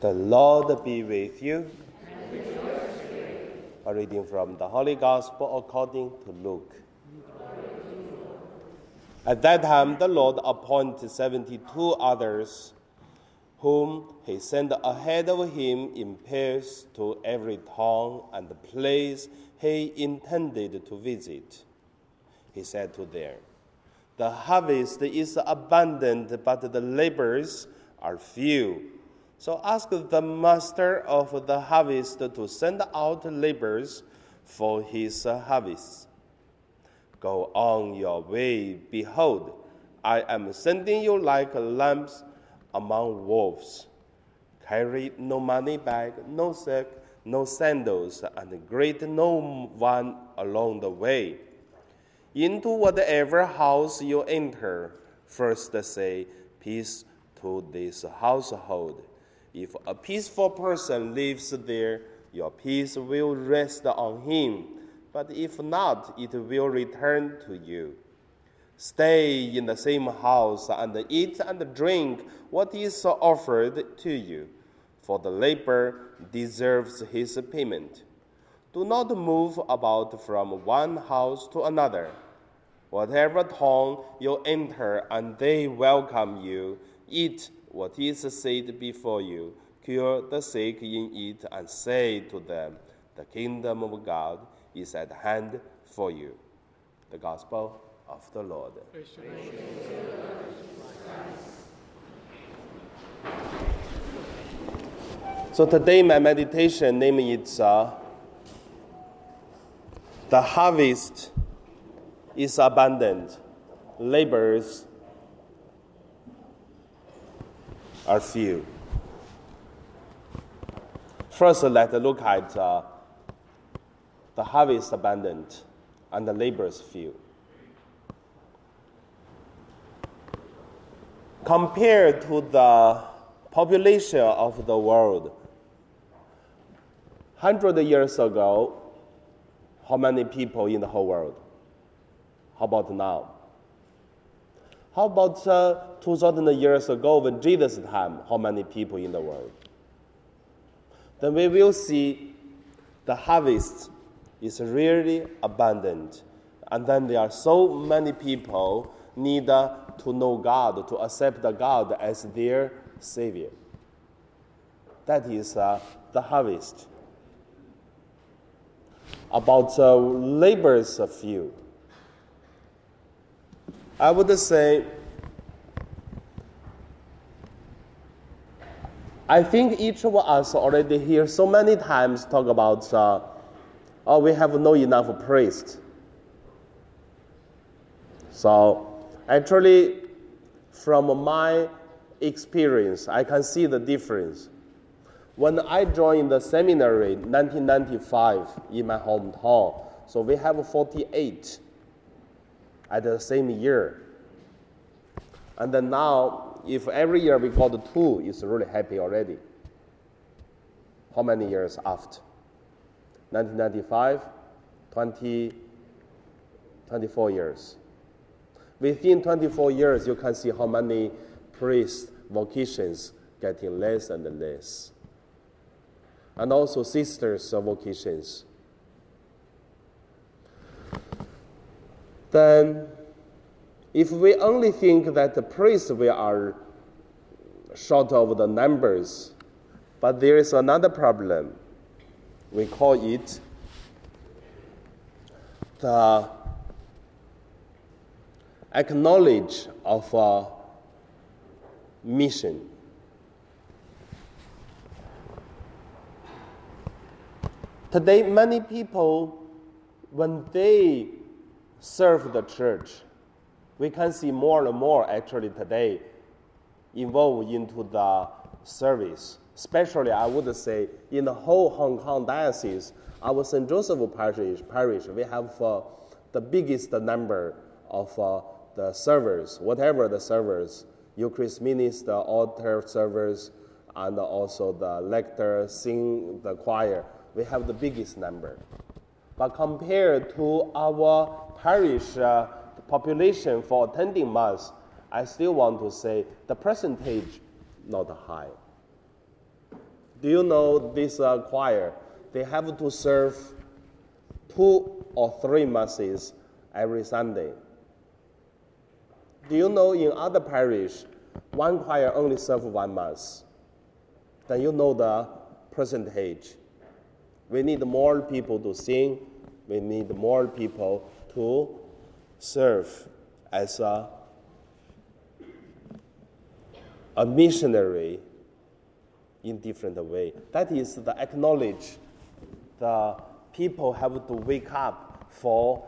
The Lord be with you. A reading from the Holy Gospel according to Luke. At that time, the Lord appointed 72 others, whom he sent ahead of him in pairs to every town and place he intended to visit. He said to them, The harvest is abundant, but the laborers are few. So ask the master of the harvest to send out laborers for his harvest. Go on your way. Behold, I am sending you like lambs among wolves. Carry no money bag, no sack, no sandals, and greet no one along the way. Into whatever house you enter, first say, Peace to this household. If a peaceful person lives there, your peace will rest on him but if not, it will return to you. Stay in the same house and eat and drink what is offered to you, for the laborer deserves his payment. Do not move about from one house to another. Whatever town you enter and they welcome you, eat what is said before you, cure the sick in it, and say to them, The kingdom of God is at hand for you. The Gospel of the Lord. So today my meditation name is uh, The Harvest is Abundant, Labors are few. First, let's look at uh, the harvest abundant, and the laborers few. Compared to the population of the world, 100 years ago, how many people in the whole world? How about now? How about uh, 2000 years ago, when Jesus' time, how many people in the world? Then we will see the harvest is really abundant. And then there are so many people need to know God, to accept God as their Savior. That is uh, the harvest. About uh, labors few. I would say, I think each of us already hear so many times talk about uh, oh, we have no enough priests. So actually, from my experience, I can see the difference. When I joined the seminary in 1995 in my hometown, so we have 48 at the same year. And then now, if every year we got two, it's really happy already. How many years after? 1995, 20, 24 years. Within 24 years, you can see how many priest vocations getting less and less. And also sisters vocations. Then, if we only think that the priests we are short of the numbers, but there is another problem we call it the acknowledge of a mission. Today, many people, when they serve the church, we can see more and more actually today involved into the service especially I would say in the whole Hong Kong diocese, our St. Joseph parish, parish we have uh, the biggest number of uh, the servers, whatever the servers, Eucharist minister, altar servers, and also the lector, sing the choir. We have the biggest number. But compared to our parish uh, population for attending Mass, I still want to say the percentage not high. Do you know this uh, choir? They have to serve two or three masses every Sunday. Do you know in other parish, one choir only serve one mass? Then you know the percentage. We need more people to sing. We need more people to serve as a, a missionary in different way. That is the acknowledge the people have to wake up for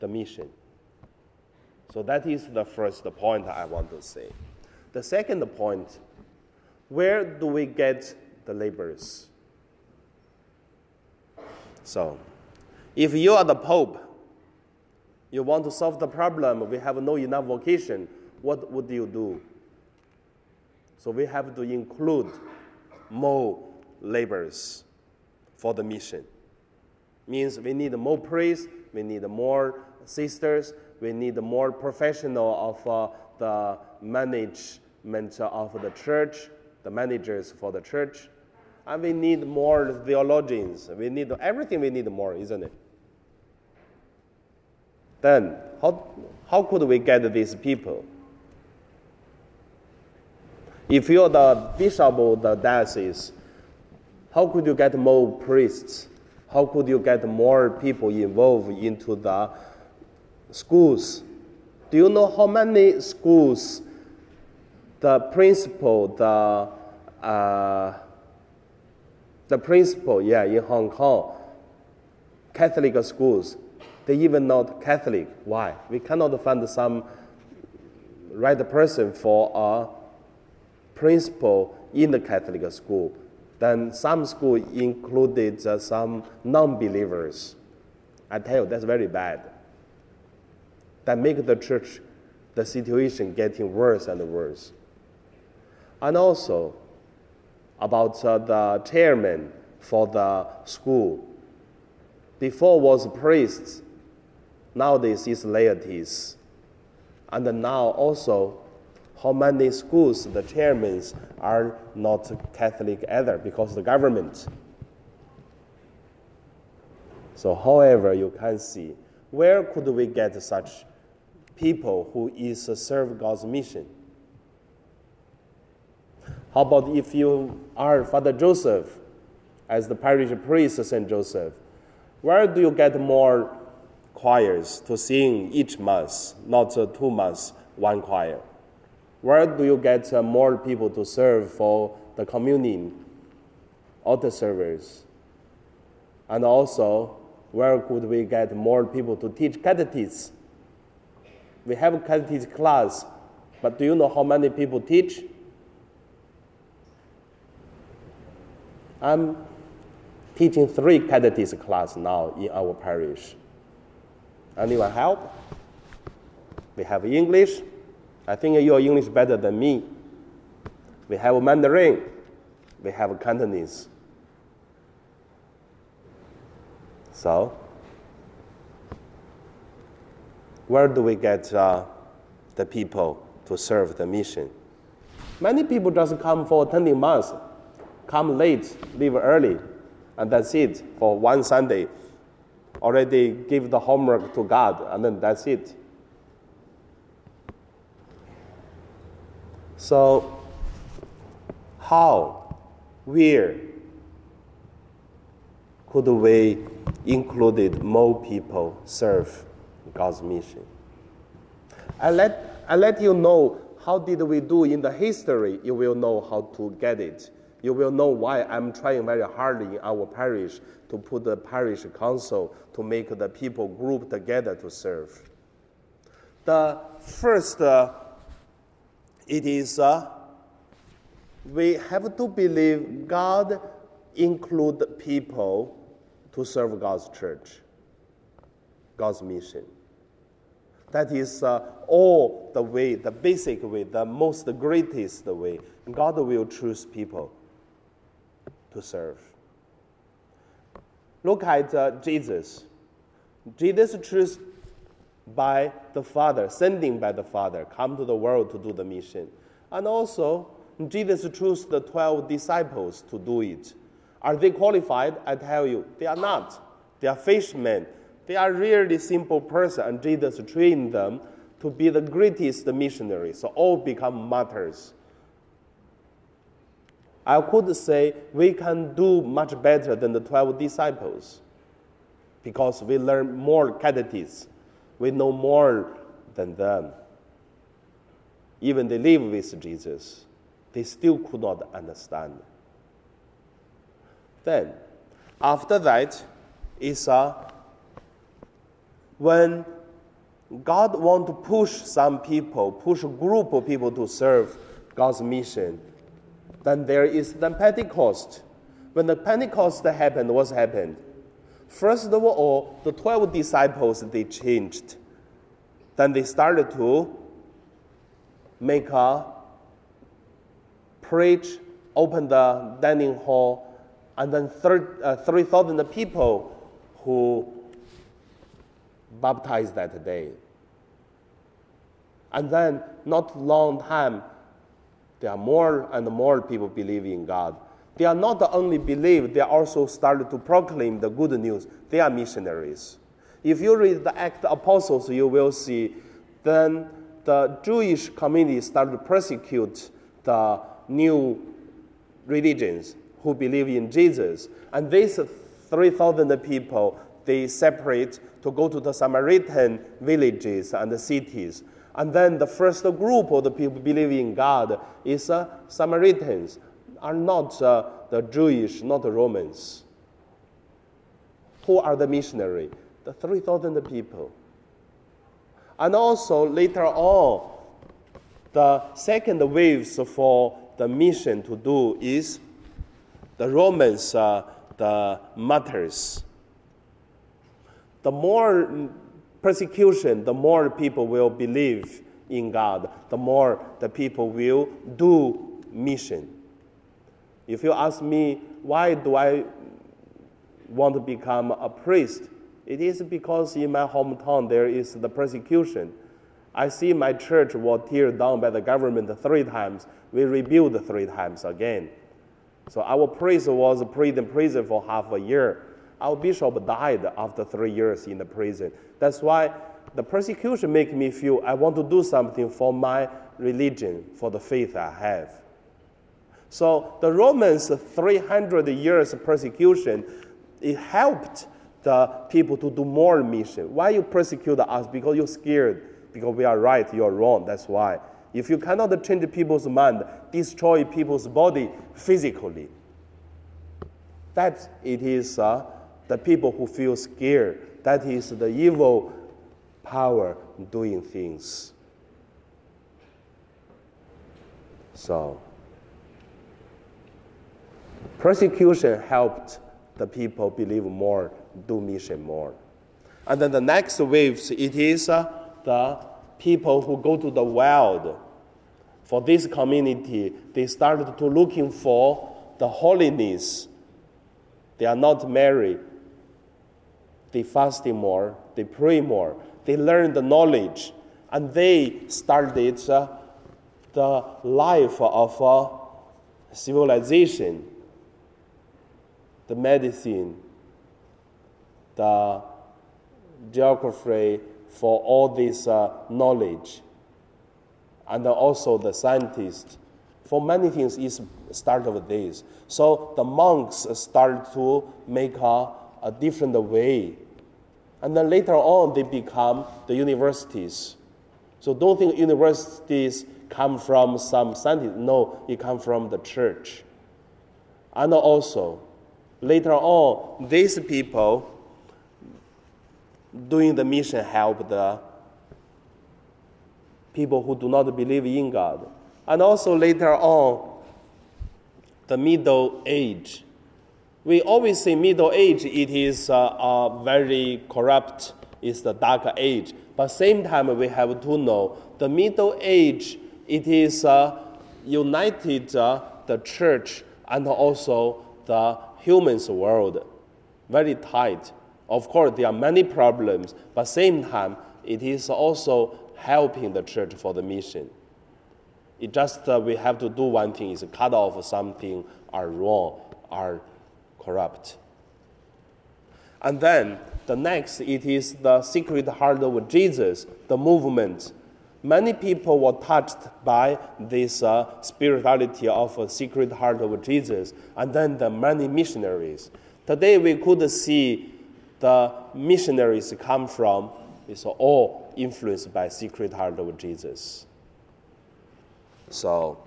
the mission. So that is the first point I want to say. The second point, where do we get the laborers? So, if you are the Pope, you want to solve the problem, we have no enough vocation, what would you do? So we have to include more laborers for the mission. Means we need more priests, we need more sisters, we need more professional of uh, the management of the church, the managers for the church, and we need more theologians. We need everything. We need more, isn't it? Then how how could we get these people? If you're the bishop of the diocese, how could you get more priests? How could you get more people involved into the schools? Do you know how many schools the principal, the uh, the principal, yeah, in Hong Kong, Catholic schools, they even not Catholic. Why? We cannot find some right person for a principal in the Catholic school. Then some school included uh, some non-believers. I tell you, that's very bad. That make the church, the situation getting worse and worse. And also about uh, the chairman for the school. Before was priests, nowadays is laities. And now also how many schools the chairmen are not Catholic either because the government. So, however, you can see where could we get such people who is serve God's mission? How about if you are Father Joseph as the parish priest of Saint Joseph? Where do you get more choirs to sing each month, not two months, one choir? Where do you get uh, more people to serve for the communion, altar servers? And also, where could we get more people to teach catechists? We have a catechism class, but do you know how many people teach? I'm teaching three catechist class now in our parish. Anyone help? We have English, I think your English better than me. We have Mandarin. We have Cantonese. So, where do we get uh, the people to serve the mission? Many people just come for attending mass, come late, leave early, and that's it for one Sunday. Already give the homework to God, and then that's it. So, how, where could we include more people serve God's mission? I let, I let you know how did we do in the history, you will know how to get it. You will know why I'm trying very hard in our parish to put the parish council to make the people group together to serve. The first uh, it is uh, we have to believe God include people to serve God's church, God's mission. That is uh, all the way, the basic way, the most greatest way. God will choose people to serve. Look at uh, Jesus. Jesus chose by the Father, sending by the Father, come to the world to do the mission. And also, Jesus chose the 12 disciples to do it. Are they qualified? I tell you, they are not. They are fishermen. They are really simple person, and Jesus trained them to be the greatest missionaries. So all become martyrs. I could say we can do much better than the 12 disciples because we learn more catechists. We know more than them. Even they live with Jesus, they still could not understand. Then, after that, is uh, when God want to push some people, push a group of people to serve God's mission. Then there is the Pentecost. When the Pentecost happened, what happened? First of all, the 12 disciples, they changed. Then they started to make a preach, open the dining hall, and then uh, 3,000 people who baptized that day. And then, not long time, there are more and more people believe in God. They are not only believe, they also started to proclaim the good news. They are missionaries. If you read the Act of Apostles, you will see then the Jewish community started to persecute the new religions who believe in Jesus. And these 3,000 people, they separate to go to the Samaritan villages and the cities. And then the first group of the people believing in God is uh, Samaritans, are not uh, the Jewish, not the Romans. Who are the missionary? The 3,000 people. And also later on, the second waves for the mission to do is the Romans, uh, the martyrs. The more persecution, the more people will believe in God, the more the people will do mission. If you ask me, why do I want to become a priest? It is because in my hometown there is the persecution. I see my church was teared down by the government three times. We rebuilt three times again. So our priest was put in prison for half a year. Our bishop died after three years in the prison. That's why the persecution make me feel I want to do something for my religion, for the faith I have. So the Romans 300 years of persecution, it helped the people to do more mission. Why you persecute us? Because you're scared. Because we are right, you're wrong. That's why. If you cannot change people's mind, destroy people's body physically, that it is uh, the people who feel scared. That is the evil power doing things. So, persecution helped the people believe more, do mission more. And then the next waves, it is uh, the people who go to the wild. For this community, they started to looking for the holiness. They are not married they fasted more, they pray more, they learn the knowledge, and they started uh, the life of uh, civilization, the medicine, the geography for all this uh, knowledge, and also the scientists. For many things, is start of this. So the monks start to make a, a different way and then later on, they become the universities. So don't think universities come from some scientists. No, it comes from the church. And also, later on, these people doing the mission help the people who do not believe in God. And also later on, the Middle Age we always say Middle Age, it is uh, uh, very corrupt, it's the dark age. But same time, we have to know the Middle Age, it is uh, united uh, the church and also the humans world very tight. Of course, there are many problems, but same time, it is also helping the church for the mission. It just uh, we have to do one thing: is cut off something are wrong, are corrupt. And then the next, it is the Sacred Heart of Jesus, the movement. Many people were touched by this uh, spirituality of a Sacred Heart of Jesus, and then the many missionaries. Today we could see the missionaries come from is all influenced by Sacred Heart of Jesus. So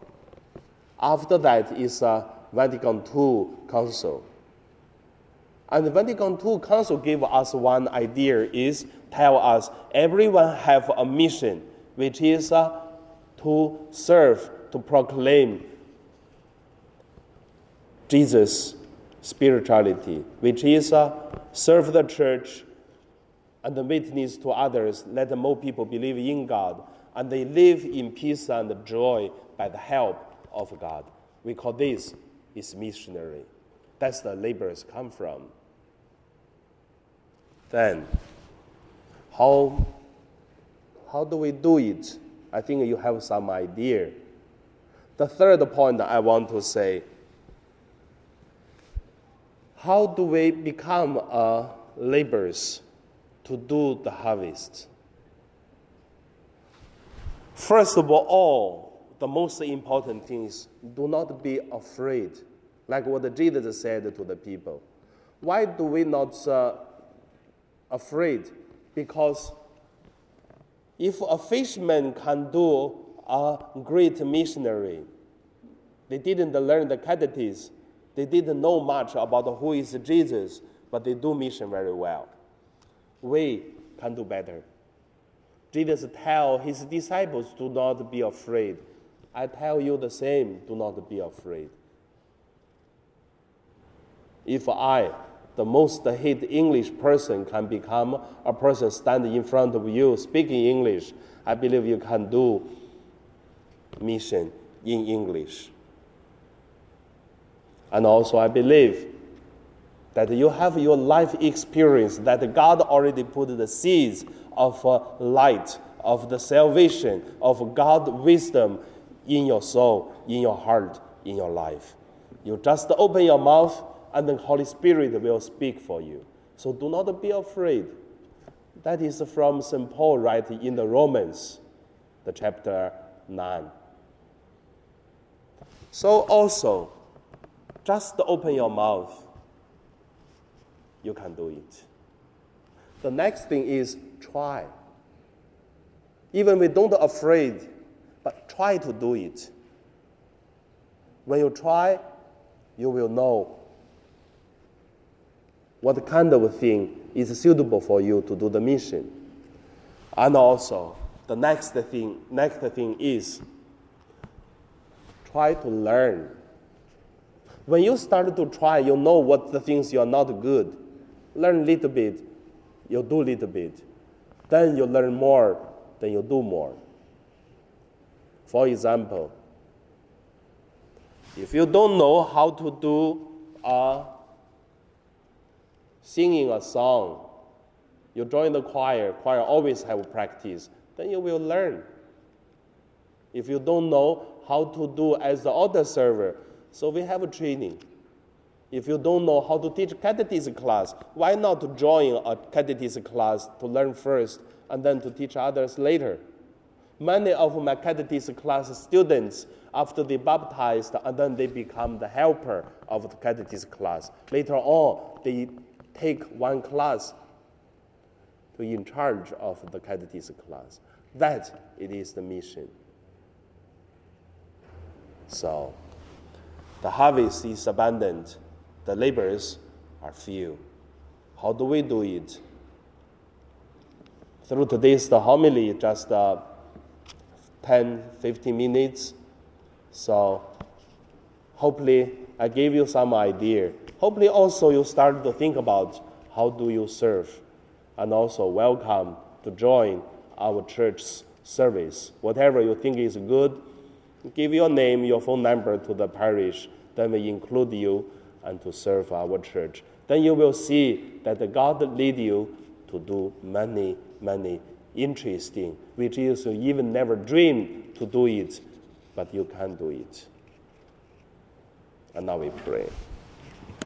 after that is a Vatican II Council. And the Vatican II Council gave us one idea is tell us everyone have a mission, which is uh, to serve, to proclaim Jesus' spirituality, which is uh, serve the church and witness to others, let more people believe in God, and they live in peace and joy by the help of God. We call this is missionary. That's the laborers come from. Then, how, how do we do it? I think you have some idea. The third point I want to say how do we become a laborers to do the harvest? First of all, the most important thing is do not be afraid, like what Jesus said to the people. Why do we not uh, afraid? Because if a fisherman can do a great missionary, they didn't learn the catechism, they didn't know much about who is Jesus, but they do mission very well. We can do better. Jesus tell his disciples, do not be afraid. I tell you the same, do not be afraid. If I, the most hate English person, can become a person standing in front of you speaking English, I believe you can do mission in English. And also, I believe that you have your life experience, that God already put the seeds of uh, light, of the salvation, of God wisdom in your soul, in your heart, in your life. You just open your mouth, and the Holy Spirit will speak for you. So do not be afraid. That is from St. Paul writing in the Romans, the chapter 9. So also, just open your mouth you can do it. The next thing is try. Even we don't afraid, but try to do it. When you try, you will know what kind of thing is suitable for you to do the mission. And also, the next thing, next thing is try to learn. When you start to try, you know what the things you are not good learn a little bit, you do a little bit. Then you learn more, then you do more. For example, if you don't know how to do a singing a song, you join the choir, choir always have practice, then you will learn. If you don't know how to do as the altar server, so we have a training. If you don't know how to teach catechism class, why not join a catechism class to learn first and then to teach others later? Many of my catechism class students, after they baptized and then they become the helper of the catechism class. Later on, they take one class to in charge of the catechism class. That it is the mission. So, the harvest is abundant the labors are few. How do we do it? Through today's the homily, just uh, 10, 15 minutes. So hopefully I gave you some idea. Hopefully also you start to think about how do you serve and also welcome to join our church's service. Whatever you think is good, give your name, your phone number to the parish, then we include you and to serve our church. Then you will see that God lead you to do many, many interesting, which you even never dream to do it but you can do it. And now we pray.